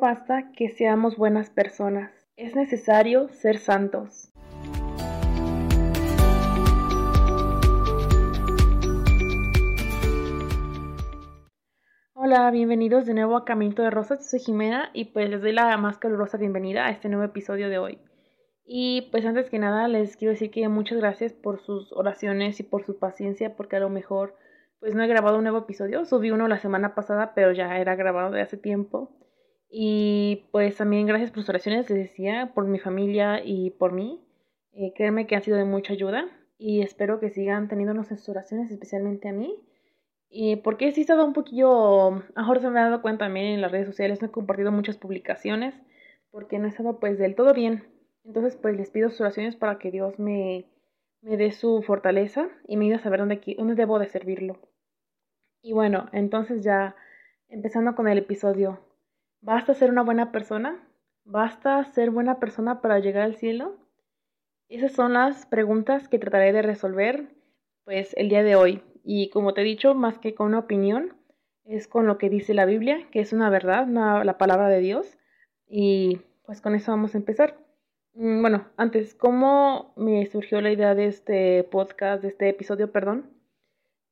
Basta que seamos buenas personas, es necesario ser santos. Hola, bienvenidos de nuevo a Camino de Rosas, soy Jimena y pues les doy la más calurosa bienvenida a este nuevo episodio de hoy. Y pues antes que nada les quiero decir que muchas gracias por sus oraciones y por su paciencia porque a lo mejor pues no he grabado un nuevo episodio, subí uno la semana pasada pero ya era grabado de hace tiempo y pues también gracias por sus oraciones, les decía, por mi familia y por mí. Eh, créanme que han sido de mucha ayuda y espero que sigan teniéndonos en sus oraciones, especialmente a mí. Y porque sí he estado un poquillo, mejor se me ha dado cuenta también en las redes sociales, no he compartido muchas publicaciones porque no he estado pues del todo bien. Entonces pues les pido sus oraciones para que Dios me, me dé su fortaleza y me ayude a saber dónde, dónde debo de servirlo. Y bueno, entonces ya empezando con el episodio. ¿Basta ser una buena persona? ¿Basta ser buena persona para llegar al cielo? Esas son las preguntas que trataré de resolver pues el día de hoy. Y como te he dicho, más que con una opinión, es con lo que dice la Biblia, que es una verdad, la palabra de Dios. Y pues con eso vamos a empezar. Mm, bueno, antes, ¿cómo me surgió la idea de este podcast, de este episodio, perdón?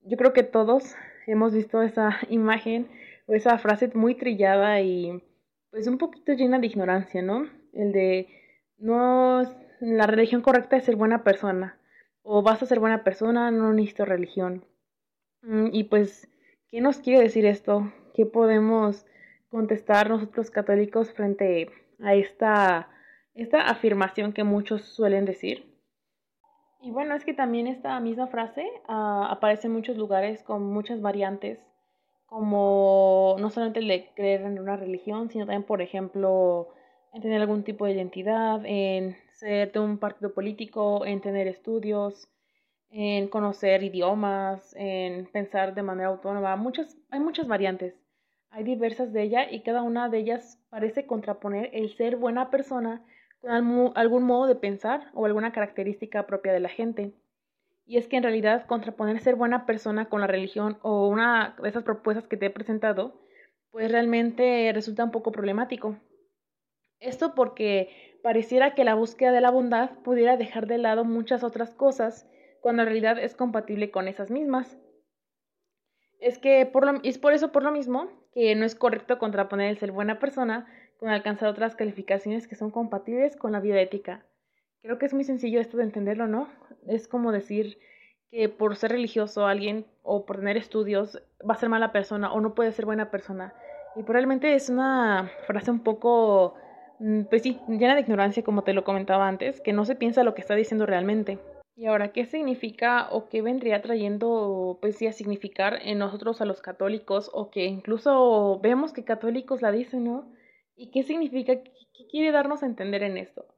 Yo creo que todos hemos visto esa imagen esa frase muy trillada y pues un poquito llena de ignorancia, ¿no? El de no la religión correcta es ser buena persona o vas a ser buena persona, no necesito religión. Mm, y pues, ¿qué nos quiere decir esto? ¿Qué podemos contestar nosotros católicos frente a esta, esta afirmación que muchos suelen decir? Y bueno, es que también esta misma frase ah, aparece en muchos lugares con muchas variantes como no solamente el de creer en una religión, sino también, por ejemplo, en tener algún tipo de identidad, en ser de un partido político, en tener estudios, en conocer idiomas, en pensar de manera autónoma. Muchas, hay muchas variantes. Hay diversas de ellas y cada una de ellas parece contraponer el ser buena persona con algún modo de pensar o alguna característica propia de la gente. Y es que en realidad contraponer ser buena persona con la religión o una de esas propuestas que te he presentado, pues realmente resulta un poco problemático. Esto porque pareciera que la búsqueda de la bondad pudiera dejar de lado muchas otras cosas cuando en realidad es compatible con esas mismas. Es que por lo, es por eso por lo mismo que no es correcto contraponer el ser buena persona con alcanzar otras calificaciones que son compatibles con la vida ética. Creo que es muy sencillo esto de entenderlo, ¿no? Es como decir que por ser religioso alguien o por tener estudios va a ser mala persona o no puede ser buena persona. Y probablemente es una frase un poco, mm, pues sí, llena de ignorancia, como te lo comentaba antes, que no se piensa lo que está diciendo realmente. Y ahora, ¿qué significa o qué vendría trayendo, pues sí, a significar en nosotros a los católicos o que incluso vemos que católicos la dicen, ¿no? ¿Y qué significa, qué quiere darnos a entender en esto?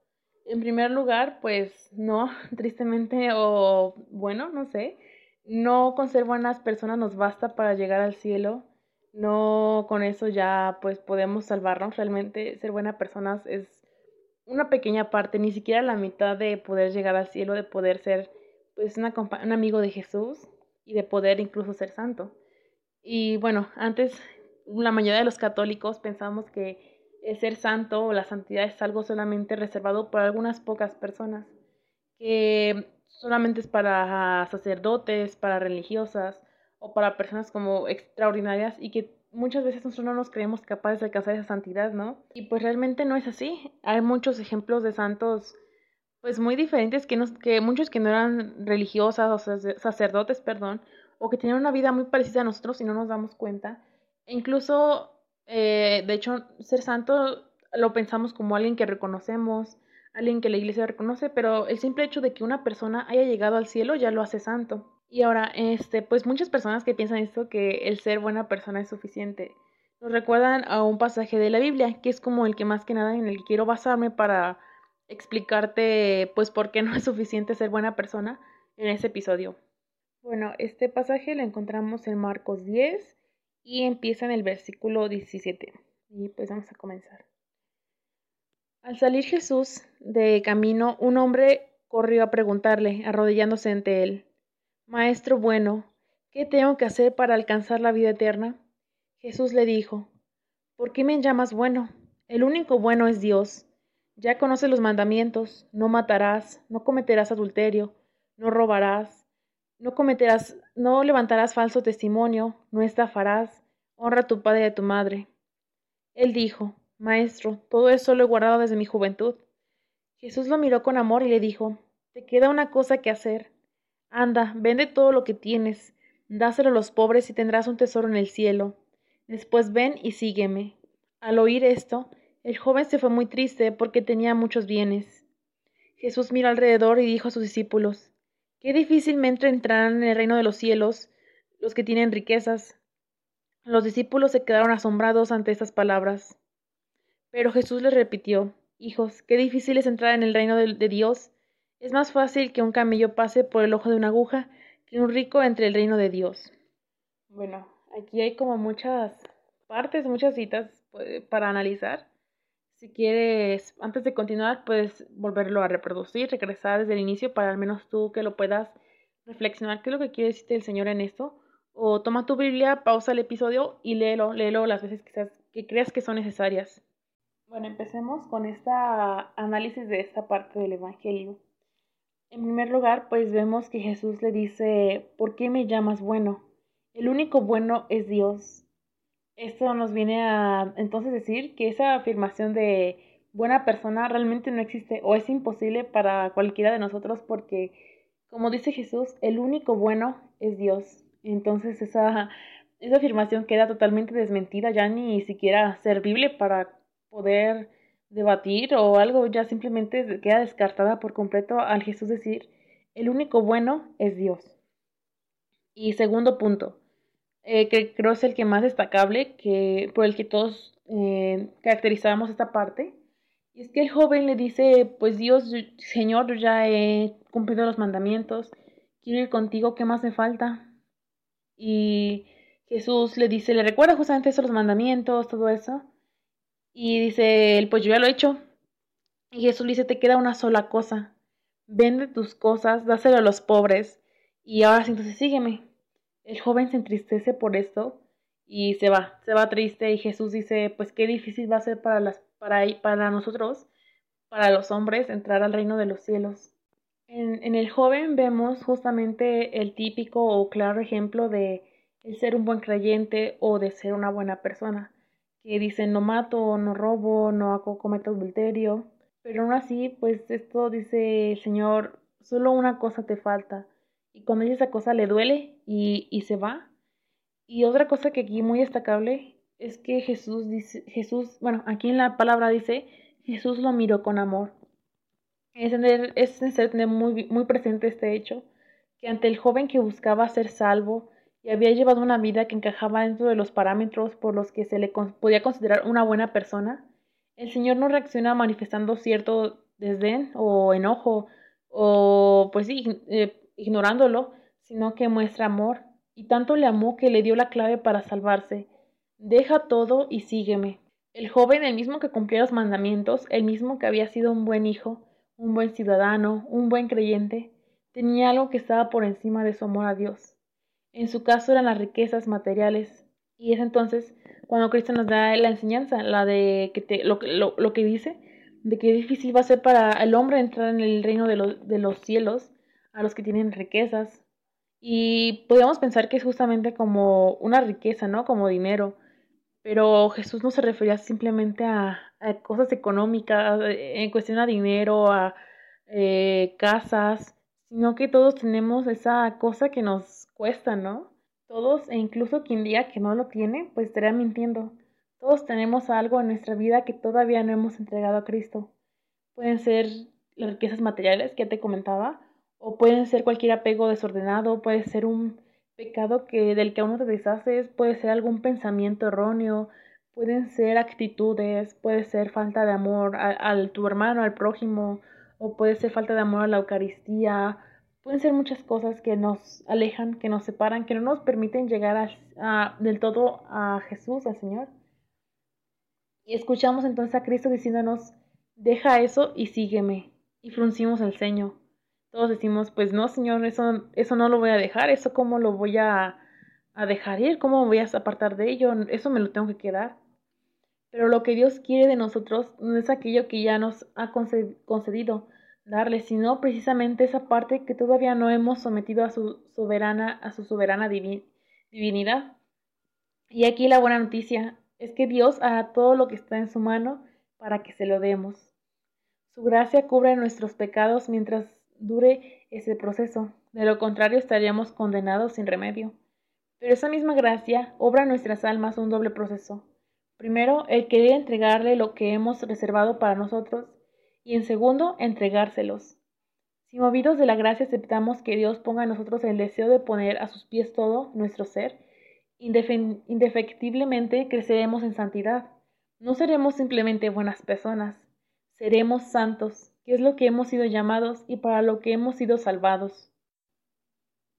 En primer lugar, pues no, tristemente o bueno, no sé, no con ser buenas personas nos basta para llegar al cielo, no con eso ya pues podemos salvarnos, realmente ser buenas personas es una pequeña parte, ni siquiera la mitad de poder llegar al cielo, de poder ser pues una un amigo de Jesús y de poder incluso ser santo. Y bueno, antes la mayoría de los católicos pensamos que el ser santo o la santidad es algo solamente reservado por algunas pocas personas, que solamente es para sacerdotes, para religiosas o para personas como extraordinarias y que muchas veces nosotros no nos creemos capaces de alcanzar esa santidad, ¿no? Y pues realmente no es así. Hay muchos ejemplos de santos pues muy diferentes que, que muchos que no eran religiosas o sacerdotes, perdón, o que tenían una vida muy parecida a nosotros y no nos damos cuenta. E incluso eh, de hecho, ser santo lo pensamos como alguien que reconocemos, alguien que la iglesia reconoce, pero el simple hecho de que una persona haya llegado al cielo ya lo hace santo. Y ahora, este, pues muchas personas que piensan esto, que el ser buena persona es suficiente, nos recuerdan a un pasaje de la Biblia, que es como el que más que nada en el que quiero basarme para explicarte, pues, por qué no es suficiente ser buena persona en ese episodio. Bueno, este pasaje lo encontramos en Marcos 10, y empieza en el versículo 17. Y pues vamos a comenzar. Al salir Jesús de camino, un hombre corrió a preguntarle, arrodillándose ante él, Maestro bueno, ¿qué tengo que hacer para alcanzar la vida eterna? Jesús le dijo, ¿por qué me llamas bueno? El único bueno es Dios. Ya conoces los mandamientos, no matarás, no cometerás adulterio, no robarás, no cometerás, no levantarás falso testimonio, no estafarás, honra a tu padre y a tu madre. Él dijo, Maestro, todo eso lo he guardado desde mi juventud. Jesús lo miró con amor y le dijo, Te queda una cosa que hacer. Anda, vende todo lo que tienes, dáselo a los pobres y tendrás un tesoro en el cielo. Después ven y sígueme. Al oír esto, el joven se fue muy triste porque tenía muchos bienes. Jesús miró alrededor y dijo a sus discípulos, Qué difícilmente entrarán en el reino de los cielos los que tienen riquezas. Los discípulos se quedaron asombrados ante estas palabras. Pero Jesús les repitió, Hijos, qué difícil es entrar en el reino de, de Dios. Es más fácil que un camello pase por el ojo de una aguja que un rico entre el reino de Dios. Bueno, aquí hay como muchas partes, muchas citas pues, para analizar. Si quieres, antes de continuar, puedes volverlo a reproducir, regresar desde el inicio para al menos tú que lo puedas reflexionar qué es lo que quiere decirte el Señor en esto. O toma tu Biblia, pausa el episodio y léelo, léelo las veces que, que creas que son necesarias. Bueno, empecemos con este análisis de esta parte del Evangelio. En primer lugar, pues vemos que Jesús le dice, ¿por qué me llamas bueno? El único bueno es Dios. Esto nos viene a entonces decir que esa afirmación de buena persona realmente no existe o es imposible para cualquiera de nosotros porque, como dice Jesús, el único bueno es Dios. Entonces esa, esa afirmación queda totalmente desmentida, ya ni siquiera servible para poder debatir o algo, ya simplemente queda descartada por completo al Jesús decir, el único bueno es Dios. Y segundo punto, eh, que creo es el que más destacable, que, por el que todos eh, caracterizamos esta parte, y es que el joven le dice, pues Dios, Señor, yo ya he cumplido los mandamientos, quiero ir contigo, ¿qué más me falta? Y Jesús le dice, le recuerda justamente eso, los mandamientos, todo eso, y dice él, pues yo ya lo he hecho. Y Jesús le dice, te queda una sola cosa. Vende tus cosas, dáselo a los pobres. Y ahora sí, entonces sígueme. El joven se entristece por esto y se va, se va triste y Jesús dice, pues qué difícil va a ser para, las, para, para nosotros, para los hombres, entrar al reino de los cielos. En, en el joven vemos justamente el típico o claro ejemplo de el ser un buen creyente o de ser una buena persona que dicen no mato, no robo, no cometo adulterio, pero aún así, pues esto dice el Señor, solo una cosa te falta. Y cuando esa cosa le duele y, y se va. Y otra cosa que aquí muy destacable es que Jesús dice, Jesús, bueno, aquí en la palabra dice, Jesús lo miró con amor. Es, es necesario tener muy, muy presente este hecho, que ante el joven que buscaba ser salvo, y había llevado una vida que encajaba dentro de los parámetros por los que se le podía considerar una buena persona, el Señor no reacciona manifestando cierto desdén o enojo o pues sí, eh, ignorándolo, sino que muestra amor y tanto le amó que le dio la clave para salvarse. Deja todo y sígueme. El joven, el mismo que cumplía los mandamientos, el mismo que había sido un buen hijo, un buen ciudadano, un buen creyente, tenía algo que estaba por encima de su amor a Dios. En su caso eran las riquezas materiales. Y es entonces cuando Cristo nos da la enseñanza, la de que te, lo, lo, que dice, de que difícil va a ser para el hombre entrar en el reino de los cielos, a los que tienen riquezas. Y podríamos pensar que es justamente como una riqueza, ¿no? Como dinero. Pero Jesús no se refería simplemente a, cosas económicas, en cuestión a dinero, a eh, casas, sino que todos tenemos esa cosa que nos cuesta, ¿no? Todos, e incluso quien diga que no lo tiene, pues estaría mintiendo. Todos tenemos algo en nuestra vida que todavía no hemos entregado a Cristo. Pueden ser las riquezas materiales que ya te comentaba, o pueden ser cualquier apego desordenado, puede ser un pecado que del que aún no te deshaces, puede ser algún pensamiento erróneo, pueden ser actitudes, puede ser falta de amor al tu hermano, al prójimo, o puede ser falta de amor a la Eucaristía, pueden ser muchas cosas que nos alejan, que nos separan, que no nos permiten llegar a, del todo a Jesús, al Señor. Y escuchamos entonces a Cristo diciéndonos, deja eso y sígueme. Y fruncimos el ceño. Todos decimos, pues no, Señor, eso, eso no lo voy a dejar, eso cómo lo voy a, a dejar ir, cómo voy a apartar de ello, eso me lo tengo que quedar. pero lo que Dios quiere de nosotros no es aquello que ya nos ha concedido darle, sino precisamente esa parte que todavía no hemos sometido a su soberana, a su soberana divinidad. Y aquí la buena noticia es que Dios hará todo lo que está en su mano para que se lo demos. Su gracia cubre nuestros pecados mientras dure ese proceso. De lo contrario estaríamos condenados sin remedio. Pero esa misma gracia obra en nuestras almas un doble proceso. Primero, el querer entregarle lo que hemos reservado para nosotros y en segundo, entregárselos. Si movidos de la gracia aceptamos que Dios ponga en nosotros el deseo de poner a sus pies todo nuestro ser, indefectiblemente creceremos en santidad. No seremos simplemente buenas personas, seremos santos, que es lo que hemos sido llamados y para lo que hemos sido salvados.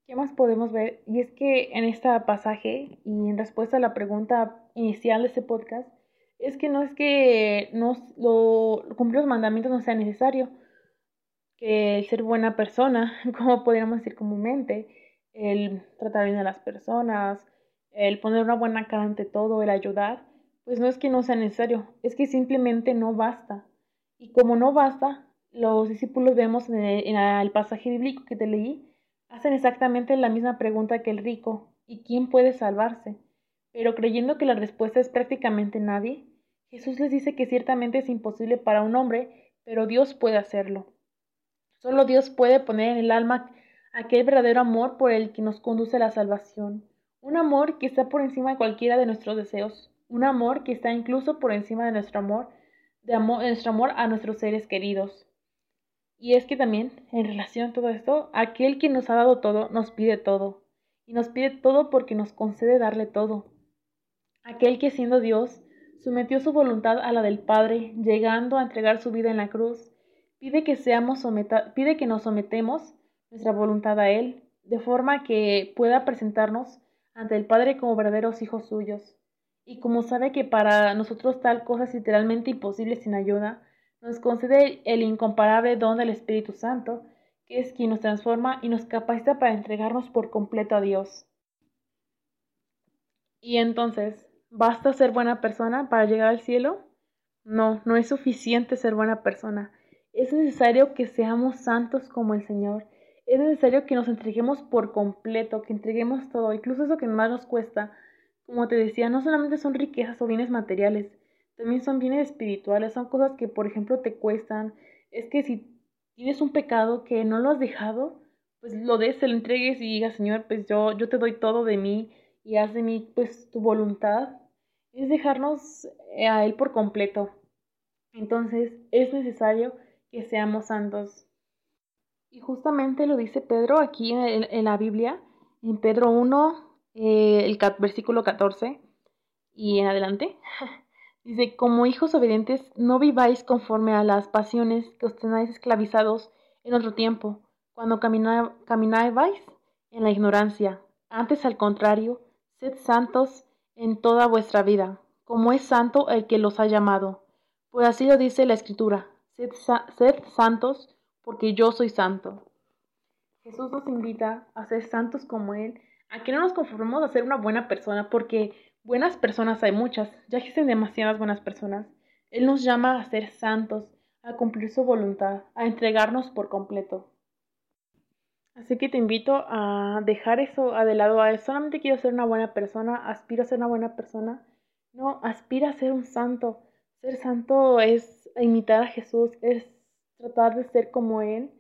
¿Qué más podemos ver? Y es que en este pasaje y en respuesta a la pregunta inicial de este podcast, es que no es que nos, lo, cumplir los mandamientos no sea necesario, que el ser buena persona, como podríamos decir comúnmente, el tratar bien a las personas, el poner una buena cara ante todo, el ayudar, pues no es que no sea necesario, es que simplemente no basta. Y como no basta, los discípulos vemos en el, pasaje bíblico que te leí, hacen exactamente la misma pregunta que el rico, ¿y quién puede salvarse? Pero creyendo que la respuesta es prácticamente nadie, Jesús les dice que ciertamente es imposible para un hombre, pero Dios puede hacerlo. Solo Dios puede poner en el alma aquel verdadero amor por el que nos conduce a la salvación, un amor que está por encima de cualquiera de nuestros deseos, un amor que está incluso por encima de nuestro amor, de, amor, de nuestro amor a nuestros seres queridos. Y es que también, en relación a todo esto, aquel que nos ha dado todo, nos pide todo. Y nos pide todo porque nos concede darle todo. Aquel que siendo Dios, sometió su voluntad a la del Padre, llegando a entregar su vida en la cruz, pide que, seamos pide que nos sometemos nuestra voluntad a Él, de forma que pueda presentarnos ante el Padre como verdaderos hijos suyos. Y como sabe que para nosotros tal cosa es literalmente imposible sin ayuda, nos concede el incomparable don del Espíritu Santo, que es quien nos transforma y nos capacita para entregarnos por completo a Dios. Y entonces, ¿Basta ser buena persona para llegar al cielo? No, no es suficiente ser buena persona. Es necesario que seamos santos como el Señor. Es necesario que nos entreguemos por completo, que entreguemos todo, incluso eso que más nos cuesta. Como te decía, no solamente son riquezas o bienes materiales, también son bienes espirituales, son cosas que, por ejemplo, te cuestan. Es que si tienes un pecado que no lo has dejado, pues lo des, se lo entregues y digas, Señor, pues yo, yo te doy todo de mí y haz de mí pues tu voluntad es dejarnos eh, a Él por completo. Entonces es necesario que seamos santos. Y justamente lo dice Pedro aquí en, la Biblia, en Pedro 1, eh, el versículo 14 y en adelante. Dice, como hijos obedientes, no viváis conforme a las pasiones que os tenéis esclavizados en otro tiempo, cuando caminabais en la ignorancia. Antes, al contrario, sed santos en toda vuestra vida, como es santo el que los ha llamado. Pues así lo dice la Escritura, sed, santos, porque yo soy santo. Jesús nos invita a ser santos como Él, a que no nos conformemos a ser una buena persona, porque buenas personas hay muchas, ya existen demasiadas buenas personas. Él nos llama a ser santos, a cumplir su voluntad, a entregarnos por completo. Así que te invito a dejar eso de lado. Solamente quiero ser una buena persona, aspiro a ser una buena persona. No, aspira a ser un santo. Ser santo es imitar a Jesús, es tratar de ser como Él,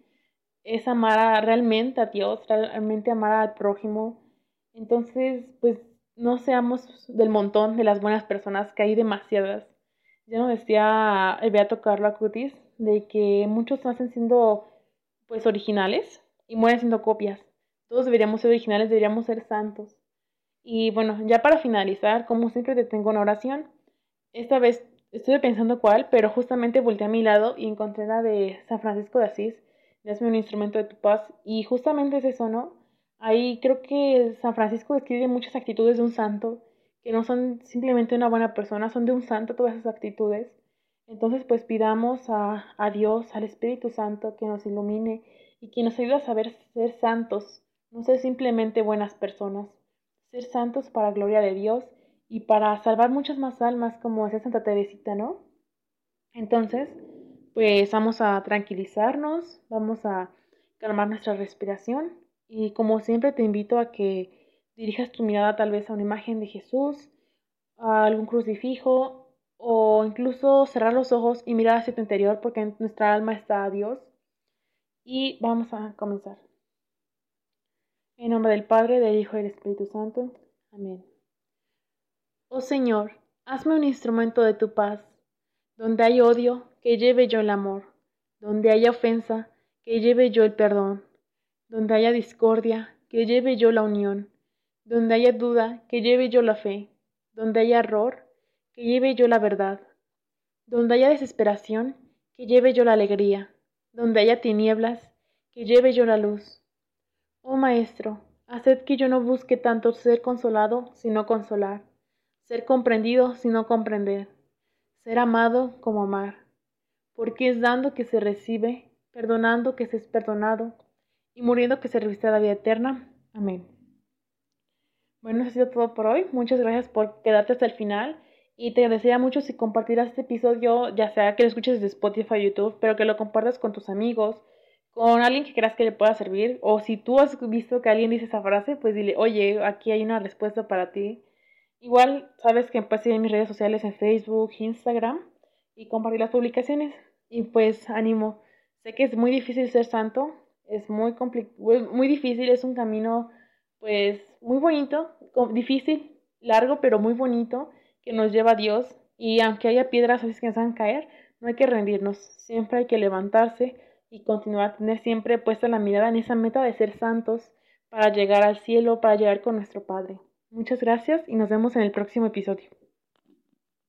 es amar realmente a Dios, realmente amar al prójimo. Entonces, pues no seamos del montón de las buenas personas, que hay demasiadas. Ya nos decía el Beato Carlo Acutis de que muchos nacen siendo pues originales, y mueren siendo copias. Todos deberíamos ser originales, deberíamos ser santos. Y bueno, ya para finalizar, como siempre te tengo una oración. Esta vez estuve pensando cuál, pero justamente volteé a mi lado y encontré la de San Francisco de Asís, Hazme un instrumento de tu paz. Y justamente es eso, ¿no? Ahí creo que San Francisco describe muchas actitudes de un santo, que no son simplemente una buena persona, son de un santo todas esas actitudes. Entonces, pues pidamos a, a Dios, al Espíritu Santo, que nos ilumine y que nos ayuda a saber ser santos, no ser simplemente buenas personas, ser santos para gloria de Dios y para salvar muchas más almas como hacía Santa Teresita, ¿no? Entonces, pues vamos a tranquilizarnos, vamos a calmar nuestra respiración y como siempre te invito a que dirijas tu mirada tal vez a una imagen de Jesús, a algún crucifijo o incluso cerrar los ojos y mirar hacia tu interior porque nuestra alma está a Dios. Y vamos a comenzar. En nombre del Padre, del Hijo y del Espíritu Santo. Amén. Oh Señor, hazme un instrumento de tu paz. Donde hay odio, que lleve yo el amor. Donde haya ofensa, que lleve yo el perdón. Donde haya discordia, que lleve yo la unión. Donde haya duda, que lleve yo la fe. Donde haya error, que lleve yo la verdad. Donde haya desesperación, que lleve yo la alegría. Donde haya tinieblas, que lleve yo la luz. Oh Maestro, haced que yo no busque tanto ser consolado, sino consolar, ser comprendido, sino comprender, ser amado como amar, porque es dando que se recibe, perdonando que se es perdonado, y muriendo que se reviste la vida eterna. Amén. Bueno, eso ha sido todo por hoy. Muchas gracias por quedarte hasta el final. Y te agradecería mucho si compartieras este episodio, ya sea que lo escuches de Spotify o YouTube, pero que lo compartas con tus amigos, con alguien que creas que le pueda servir. O si tú has visto que alguien dice esa frase, pues dile, oye, aquí hay una respuesta para ti. Igual sabes que seguir en mis redes sociales en Facebook, Instagram y compartir las publicaciones. Y pues ánimo. Sé que es muy difícil ser santo, es muy, muy difícil, es un camino pues muy bonito, difícil, largo, pero muy bonito, que nos lleva a Dios. Y aunque haya piedras a que nos van a caer, no hay que rendirnos, siempre hay que levantarse y continuar a tener siempre puesta la mirada en esa meta de ser santos para llegar al cielo, para llegar con nuestro Padre. Muchas gracias y nos vemos en el próximo episodio.